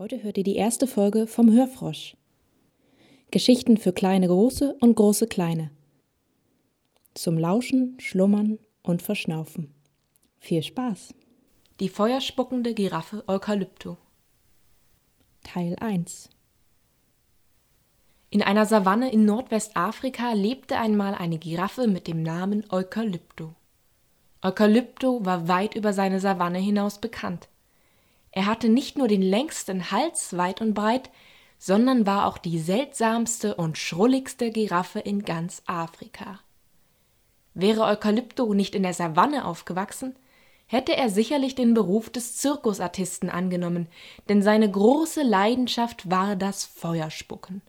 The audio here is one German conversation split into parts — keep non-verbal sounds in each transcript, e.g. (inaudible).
Heute hört ihr die erste Folge vom Hörfrosch. Geschichten für kleine Große und große Kleine. Zum Lauschen, Schlummern und Verschnaufen. Viel Spaß! Die feuerspuckende Giraffe Eukalypto. Teil 1 In einer Savanne in Nordwestafrika lebte einmal eine Giraffe mit dem Namen Eukalypto. Eukalypto war weit über seine Savanne hinaus bekannt. Er hatte nicht nur den längsten Hals weit und breit, sondern war auch die seltsamste und schrulligste Giraffe in ganz Afrika. Wäre Eukalypto nicht in der Savanne aufgewachsen, hätte er sicherlich den Beruf des Zirkusartisten angenommen, denn seine große Leidenschaft war das Feuerspucken.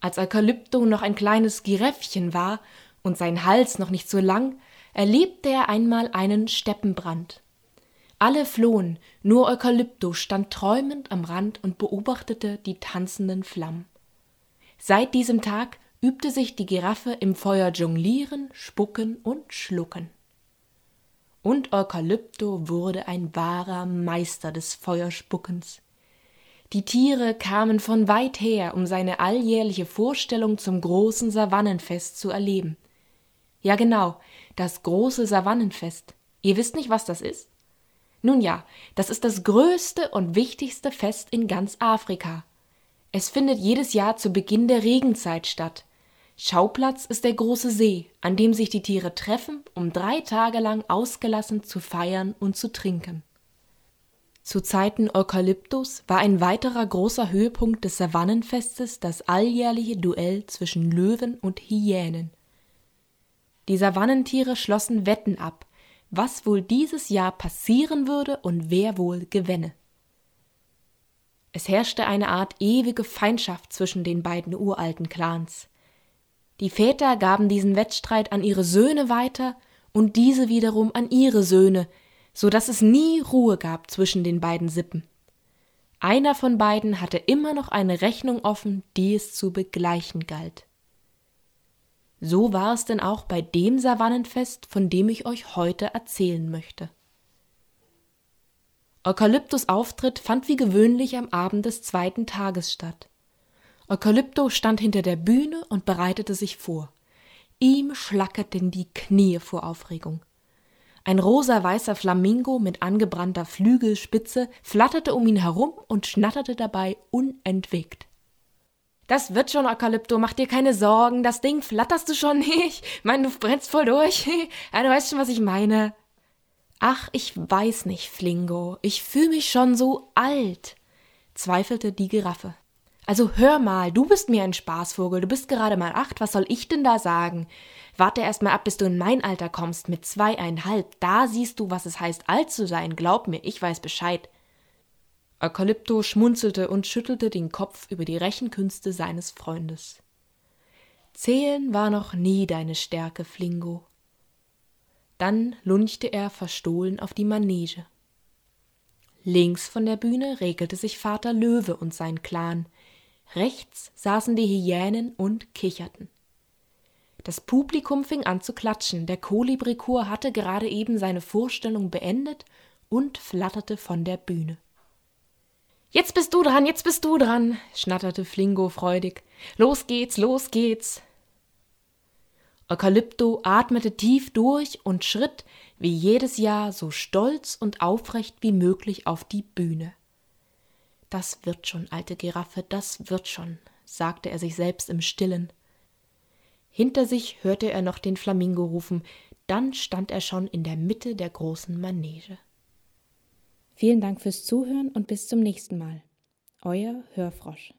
Als Eukalypto noch ein kleines Giräffchen war und sein Hals noch nicht so lang, erlebte er einmal einen Steppenbrand. Alle flohen, nur Eukalypto stand träumend am Rand und beobachtete die tanzenden Flammen. Seit diesem Tag übte sich die Giraffe im Feuer jonglieren, spucken und schlucken. Und Eukalypto wurde ein wahrer Meister des Feuerspuckens. Die Tiere kamen von weit her, um seine alljährliche Vorstellung zum großen Savannenfest zu erleben. Ja genau, das große Savannenfest. Ihr wisst nicht, was das ist? Nun ja, das ist das größte und wichtigste Fest in ganz Afrika. Es findet jedes Jahr zu Beginn der Regenzeit statt. Schauplatz ist der große See, an dem sich die Tiere treffen, um drei Tage lang ausgelassen zu feiern und zu trinken. Zu Zeiten Eukalyptus war ein weiterer großer Höhepunkt des Savannenfestes das alljährliche Duell zwischen Löwen und Hyänen. Die Savannentiere schlossen Wetten ab, was wohl dieses Jahr passieren würde und wer wohl gewänne. Es herrschte eine Art ewige Feindschaft zwischen den beiden uralten Clans. Die Väter gaben diesen Wettstreit an ihre Söhne weiter und diese wiederum an ihre Söhne, so dass es nie Ruhe gab zwischen den beiden Sippen. Einer von beiden hatte immer noch eine Rechnung offen, die es zu begleichen galt. So war es denn auch bei dem Savannenfest, von dem ich euch heute erzählen möchte. Eukalyptus Auftritt fand wie gewöhnlich am Abend des zweiten Tages statt. Eukalypto stand hinter der Bühne und bereitete sich vor. Ihm schlackerten die Knie vor Aufregung. Ein rosa-weißer Flamingo mit angebrannter Flügelspitze flatterte um ihn herum und schnatterte dabei unentwegt. Das wird schon, Eukalypto, mach dir keine Sorgen, das Ding flatterst du schon nicht. Ich meine, du brennst voll durch. (laughs) ja, du weißt schon, was ich meine. Ach, ich weiß nicht, Flingo, ich fühl mich schon so alt, zweifelte die Giraffe. Also hör mal, du bist mir ein Spaßvogel, du bist gerade mal acht, was soll ich denn da sagen? Warte erst mal ab, bis du in mein Alter kommst, mit zweieinhalb, da siehst du, was es heißt, alt zu sein, glaub mir, ich weiß Bescheid. Eukalypto schmunzelte und schüttelte den Kopf über die Rechenkünste seines Freundes. Zählen war noch nie deine Stärke, Flingo. Dann lunchte er verstohlen auf die Manege. Links von der Bühne regelte sich Vater Löwe und sein Clan. Rechts saßen die Hyänen und kicherten. Das Publikum fing an zu klatschen. Der Kolibrichor hatte gerade eben seine Vorstellung beendet und flatterte von der Bühne. Jetzt bist du dran, jetzt bist du dran, schnatterte Flingo freudig. Los geht's, los geht's. Eukalypto atmete tief durch und schritt, wie jedes Jahr, so stolz und aufrecht wie möglich auf die Bühne. Das wird schon, alte Giraffe, das wird schon, sagte er sich selbst im stillen. Hinter sich hörte er noch den Flamingo rufen, dann stand er schon in der Mitte der großen Manege. Vielen Dank fürs Zuhören und bis zum nächsten Mal. Euer Hörfrosch.